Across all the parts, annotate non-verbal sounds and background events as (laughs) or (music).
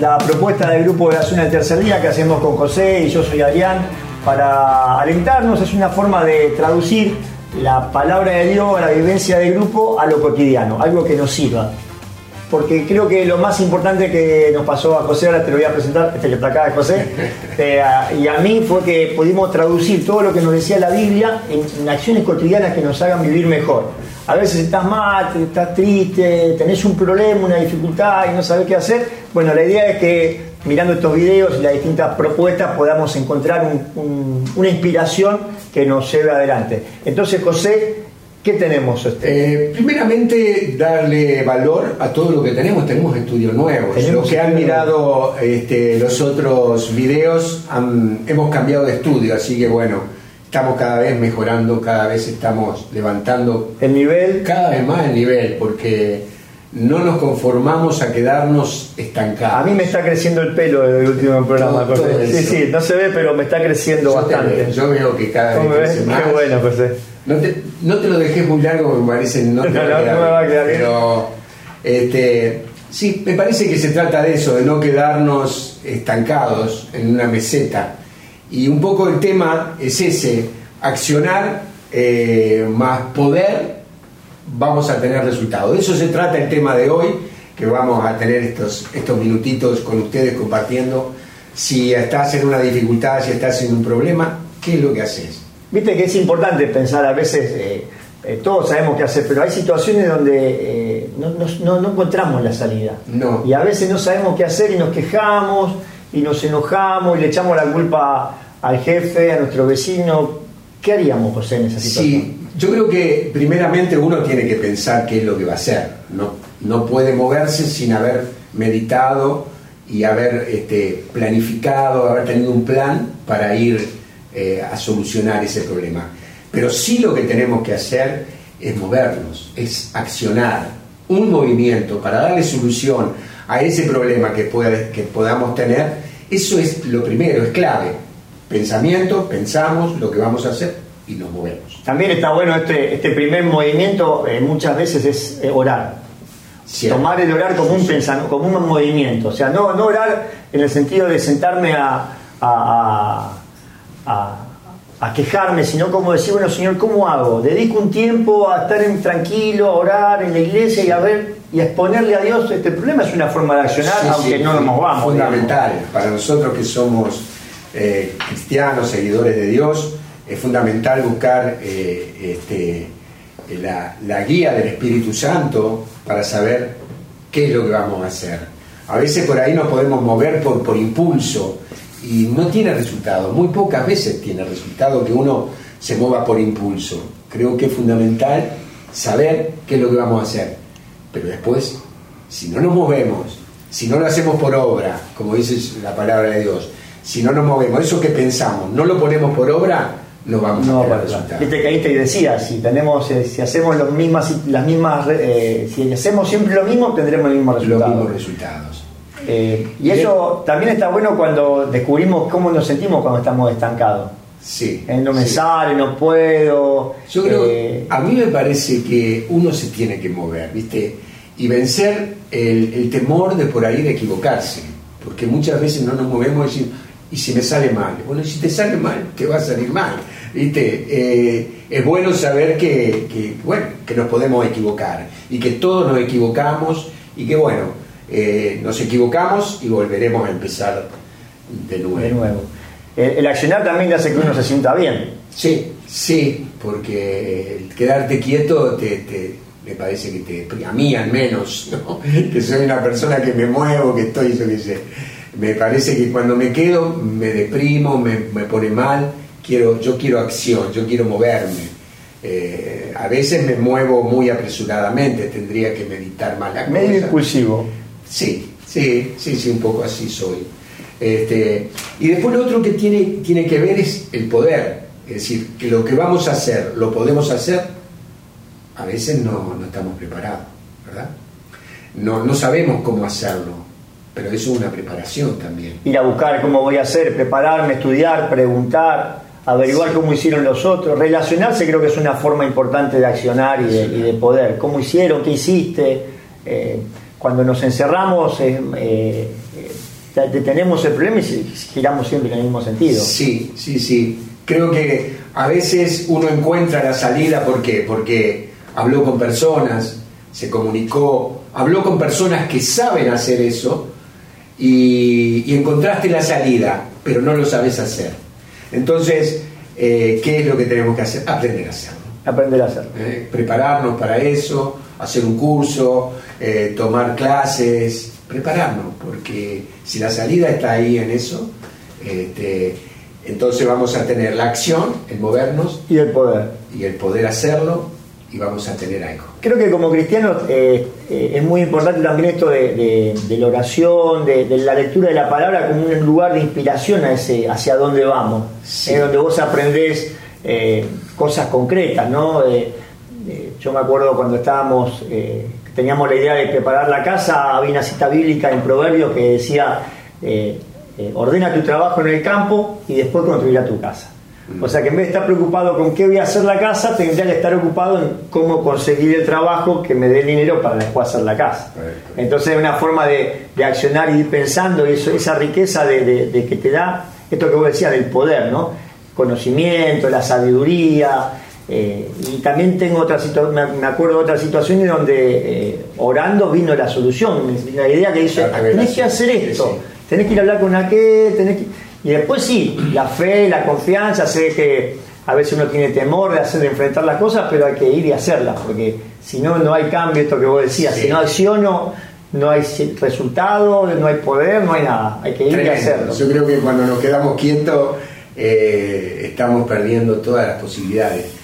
la propuesta del grupo de la zona del tercer día que hacemos con José y yo soy Adrián para alentarnos. Es una forma de traducir la palabra de Dios a la vivencia del grupo a lo cotidiano, algo que nos sirva. Porque creo que lo más importante que nos pasó a José, ahora te lo voy a presentar, este que está acá José, (laughs) eh, y a mí fue que pudimos traducir todo lo que nos decía la Biblia en acciones cotidianas que nos hagan vivir mejor a veces estás mal, estás triste, tenés un problema, una dificultad y no sabes qué hacer. Bueno, la idea es que mirando estos videos y las distintas propuestas podamos encontrar una inspiración que nos lleve adelante. Entonces, José, ¿qué tenemos? Eh, primeramente, darle valor a todo lo que tenemos. Tenemos estudios nuevos. Los que han mirado este, los otros videos, hemos cambiado de estudio, así que bueno estamos cada vez mejorando, cada vez estamos levantando el nivel, cada vez más el nivel, porque no nos conformamos a quedarnos estancados. A mí me está creciendo el pelo desde el último programa. sí, sí, no se ve, pero me está creciendo bastante. yo veo que cada vez crece más. Qué bueno, José. No te, no te lo dejé muy largo, me parece. No, te (laughs) no, no, me va a quedar Pero, este, sí, me parece que se trata de eso, de no quedarnos estancados en una meseta y un poco el tema es ese, accionar eh, más poder, vamos a tener resultados. De eso se trata el tema de hoy, que vamos a tener estos, estos minutitos con ustedes compartiendo. Si estás en una dificultad, si estás en un problema, ¿qué es lo que haces? Viste que es importante pensar a veces, eh, eh, todos sabemos qué hacer, pero hay situaciones donde no, no, no, encontramos la salida. No. Y a veces no sabemos qué hacer y nos quejamos y nos enojamos y le echamos la culpa al jefe, a nuestro vecino. ¿Qué haríamos, José, en esa situación? Sí, yo creo que primeramente uno tiene que pensar qué es lo que va a hacer. No, no puede moverse sin haber meditado y haber este, planificado, haber tenido un plan para ir eh, a solucionar ese problema. Pero sí lo que tenemos que hacer es movernos, es accionar un movimiento para darle solución a ese problema que, que podamos tener, eso es lo primero, es clave. Pensamiento, pensamos lo que vamos a hacer y nos movemos. También está bueno este, este primer movimiento, eh, muchas veces es eh, orar. Tomar el orar como un pensamiento, como un movimiento. O sea, no, no orar en el sentido de sentarme a, a, a, quejarme, sino como decir, bueno, Señor, ¿cómo hago? Dedico un tiempo a estar en, tranquilo, a orar en la iglesia y a ver y exponerle a Dios este problema es una forma de accionar, aunque no nos movamos. Fundamental. Para nosotros que somos eh, cristianos, seguidores de Dios, es fundamental buscar eh, este, la, guía del Espíritu Santo para saber qué es lo que vamos a hacer. A veces por ahí nos podemos mover por, por impulso y no tiene resultado. Muy pocas veces tiene resultado que uno se mueva por impulso. Creo que es fundamental saber qué es lo que vamos a hacer pero después, si no nos movemos, si no lo hacemos por obra, como dice la palabra de Dios, si no nos movemos, eso que pensamos, no lo ponemos por obra, no vamos a tener resultados. Viste que ahí te decía, si tenemos, eh, si hacemos los mismas, las mismas, eh, si hacemos siempre lo mismo, tendremos los mismos resultados. Los mismos resultados. Eh, y eso también está bueno cuando descubrimos cómo nos sentimos cuando estamos estancados. Sí. no me sale, no puedo. Yo creo, eh, a mí me parece que uno se tiene que mover, ¿viste? Y vencer el, temor de por ahí de equivocarse. Porque muchas veces no nos movemos y ¿y si me sale mal? Bueno, si te sale mal, te va a salir mal. ¿Viste? Eh, es bueno saber que, bueno, que nos podemos equivocar y que todos nos equivocamos y que, bueno, eh, nos equivocamos y volveremos a empezar De nuevo el, accionar también hace que uno se sienta bien. Sí, sí, porque el quedarte quieto te, me parece que te, a mí al menos, (laughs) que soy una persona que me muevo, que estoy, yo qué sé, me parece que cuando me quedo me deprimo, me, pone mal, quiero, yo quiero acción, yo quiero moverme. Eh, a veces me muevo muy apresuradamente, tendría que meditar más la Medio impulsivo. Sí, sí, sí, sí, un poco así soy. Este, y después lo otro que tiene, tiene que ver es el poder. Es decir, que lo que vamos a hacer, lo podemos hacer, a veces no, estamos preparados, ¿verdad? No, no sabemos cómo hacerlo, pero eso es una preparación también. Ir a buscar cómo voy a hacer, prepararme, estudiar, preguntar, averiguar cómo hicieron los otros. Relacionarse creo que es una forma importante de accionar y de, poder. ¿Cómo hicieron? ¿Qué hiciste? Eh, cuando nos encerramos... Eh, detenemos el problema y giramos siempre en el mismo sentido. Sí, sí, sí. Creo que a veces uno encuentra la salida, ¿por qué? Porque habló con personas, se comunicó, habló con personas que saben hacer eso y, encontraste la salida, pero no lo sabes hacer. Entonces, eh, ¿qué es lo que tenemos que hacer? Aprender a hacerlo. Aprender a hacerlo. Eh, prepararnos para eso, hacer un curso, eh, tomar clases, prepararnos, porque si la salida está ahí en eso, este, entonces vamos a tener la acción, el movernos y el poder. Y el poder hacerlo y vamos a tener algo. Creo que como cristianos eh, eh, es muy importante también esto de, la oración, de, la lectura de la palabra como un lugar de inspiración a ese, hacia dónde vamos, es donde vos aprendés eh, cosas concretas, ¿no? Yo me acuerdo cuando estábamos, teníamos la idea de preparar la casa, había una cita bíblica en Proverbios que decía, ordena tu trabajo en el campo y después construirá tu casa. O sea que en vez de estar preocupado con qué voy a hacer la casa, tendría que estar ocupado en cómo conseguir el trabajo que me dé el dinero para después hacer la casa. Entonces es una forma de, accionar y ir pensando y eso, esa riqueza de, que te da, esto que vos decías, del poder, ¿no? Conocimiento, la sabiduría. Eh, y también tengo otra me acuerdo de otras situaciones donde eh, orando vino la solución, la idea que dice, tenés que hacer esto, tenés que ir a hablar con aquel, tenés que y después sí, la fe, la confianza, sé que a veces uno tiene temor de hacer, de enfrentar las cosas, pero hay que ir y hacerlas, porque si no, no hay cambio, esto que vos decías, si no acciono, no hay resultado, no hay poder, no hay nada, hay que ir y hacerlo. Yo creo que cuando nos quedamos quietos, eh, estamos perdiendo todas las posibilidades.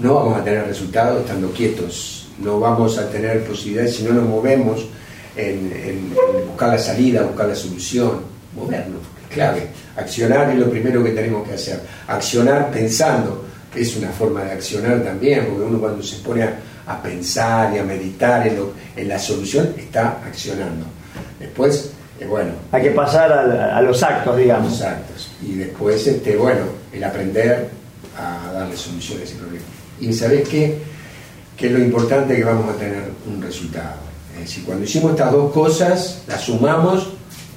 No vamos a tener resultados estando quietos, no vamos a tener posibilidades si no nos movemos en, en buscar la salida, buscar la solución, movernos clave. Accionar es lo primero que tenemos que hacer. Accionar pensando, es una forma de accionar también, porque uno cuando se pone a, pensar y a meditar en, la solución, está accionando. Después, eh, bueno. Hay que pasar a, los actos, digamos. Los actos. Y después, este, bueno, el aprender a darle soluciones a ese problema. Y ¿sabes qué? Que es lo importante que vamos a tener un resultado. Es decir, cuando hicimos estas dos cosas, las sumamos,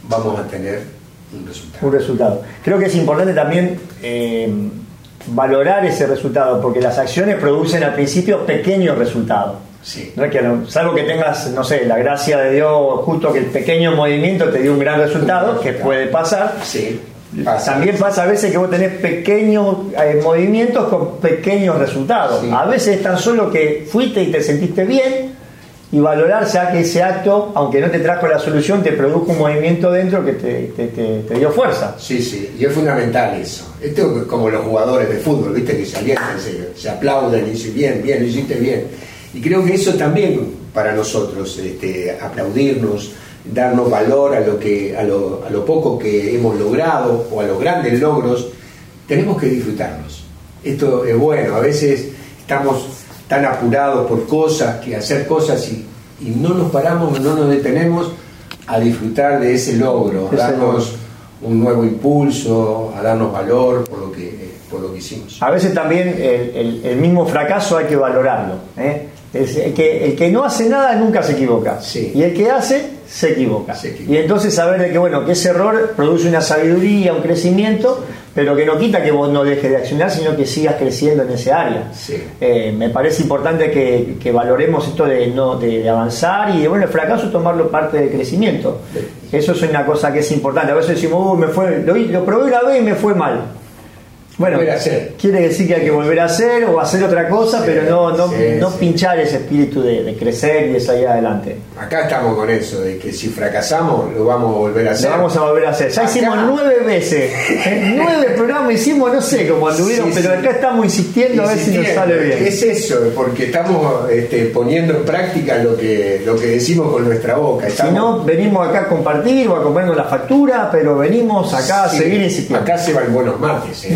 vamos a tener un resultado. Creo que es importante también eh, valorar ese resultado, porque las acciones producen al principio pequeños resultados. Sí. ¿No? Que, salvo que tengas, no sé, la gracia de Dios, justo que el pequeño movimiento te dio un gran resultado, que puede pasar. Sí. También pasa a veces que vos tenés pequeños eh, movimientos con pequeños resultados. A veces tan solo que fuiste y te sentiste bien, y valorar ya que ese acto, aunque no te trajo la solución, te produjo un movimiento dentro que te, dio fuerza. Sí, sí, y es fundamental eso. Esto es como los jugadores de fútbol, viste, que se alientan, se, aplauden y dicen, bien, bien, lo hiciste bien. Y creo que eso también para nosotros, este, aplaudirnos, darnos valor a lo, que, a lo, a lo poco que hemos logrado o a los grandes logros, tenemos que disfrutarnos. Esto es bueno, a veces estamos tan apurados por cosas, que hacer cosas y, no nos paramos, no nos detenemos a disfrutar de ese logro, a darnos un nuevo impulso, a darnos valor por lo que, por lo que hicimos. A veces también el, mismo fracaso hay que valorarlo. ¿eh? El, que, el que no hace nada nunca se equivoca. Y el que hace se equivoca. Y entonces saber de que bueno, que ese error produce una sabiduría, un crecimiento, pero que no quita que vos no dejes de accionar, sino que sigas creciendo en ese área. Eh, me parece importante que, valoremos esto de, no, de, avanzar y de bueno, el fracaso tomarlo parte del crecimiento. Eso es una cosa que es importante. A veces decimos, me fue, lo, lo probé una vez y me fue mal. Bueno, quiere decir que hay que volver a hacer o hacer otra cosa, pero no, no, no pinchar ese espíritu de, crecer y de salir adelante. Acá estamos con eso, de que si fracasamos lo vamos a volver a hacer. Lo vamos a volver a hacer. Ya hicimos nueve veces, (laughs) nueve programas hicimos, no sé cómo anduvieron, pero acá estamos insistiendo a ver si nos sale bien. Es eso, porque estamos este, poniendo en práctica lo que, lo que decimos con nuestra boca. Si no, venimos acá a compartir o a comprarnos la factura, pero venimos acá a seguir insistiendo. Acá se van buenos mates. ¿eh?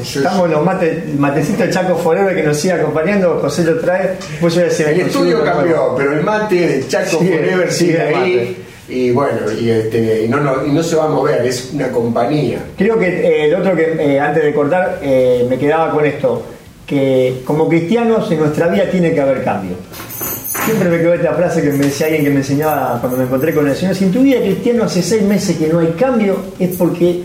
Estamos los mates, matecito de Chaco Forever que nos sigue acompañando, José lo trae. Pues yo decía, el estudio cambió, pero el mate de Chaco Forever sigue, ahí. Y bueno, y, este, y no, no, y no, se va a mover, es una compañía. Creo que eh, el otro que eh, antes de cortar eh, me quedaba con esto, que como cristianos en nuestra vida tiene que haber cambio. Siempre me quedó esta frase que me decía alguien que me enseñaba cuando me encontré con el Señor. Si en tu vida cristiano hace seis meses que no hay cambio, es porque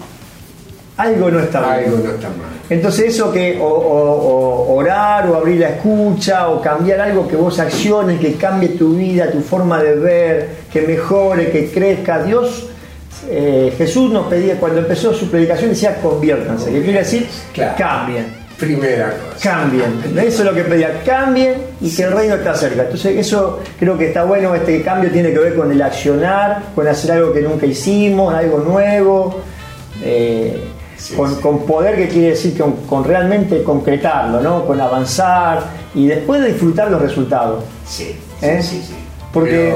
algo no está mal. Algo no está mal. Entonces eso que o, orar o abrir la escucha o cambiar algo que vos acciones, que cambie tu vida, tu forma de ver, que mejore, que crezca. Dios, eh, Jesús nos pedía, cuando empezó su predicación decía conviértanse, que quiere decir cambien. Primera cosa. Cambien. Eso es lo que pedía, cambien y que el reino está cerca. Entonces eso creo que está bueno, este cambio tiene que ver con el accionar, con hacer algo que nunca hicimos, algo nuevo. Eh, con, poder que quiere decir con, realmente concretarlo, ¿no? Con avanzar y después de disfrutar los resultados. Sí, ¿Eh? sí, sí, Porque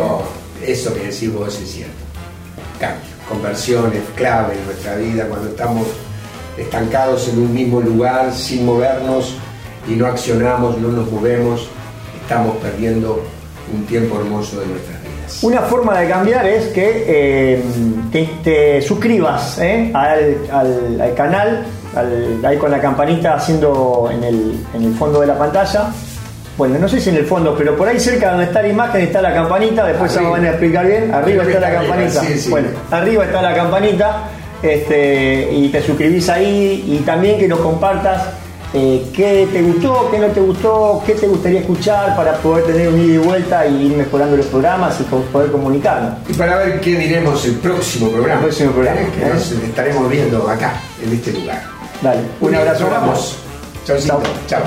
eso que decís vos es cierto. Cambio, conversiones clave en nuestra vida cuando estamos estancados en un mismo lugar sin movernos y no accionamos, no nos movemos, estamos perdiendo un tiempo hermoso de nuestra vida. Una forma de cambiar es que eh, te, suscribas eh, al, canal, ahí con la campanita haciendo en el, fondo de la pantalla. Bueno, no sé si en el fondo, pero por ahí cerca donde está la imagen está la campanita, después se van a explicar bien. Arriba está la campanita. Bueno, arriba está la campanita este, y te suscribís ahí y también que nos compartas eh, qué te gustó, qué no te gustó, qué te gustaría escuchar para poder tener un ida y vuelta y ir mejorando los programas y poder comunicarnos. Y para ver qué diremos el próximo programa. El próximo programa. que nos estaremos viendo acá, en este lugar. Dale, un, abrazo. Vamos. Chao. Chao.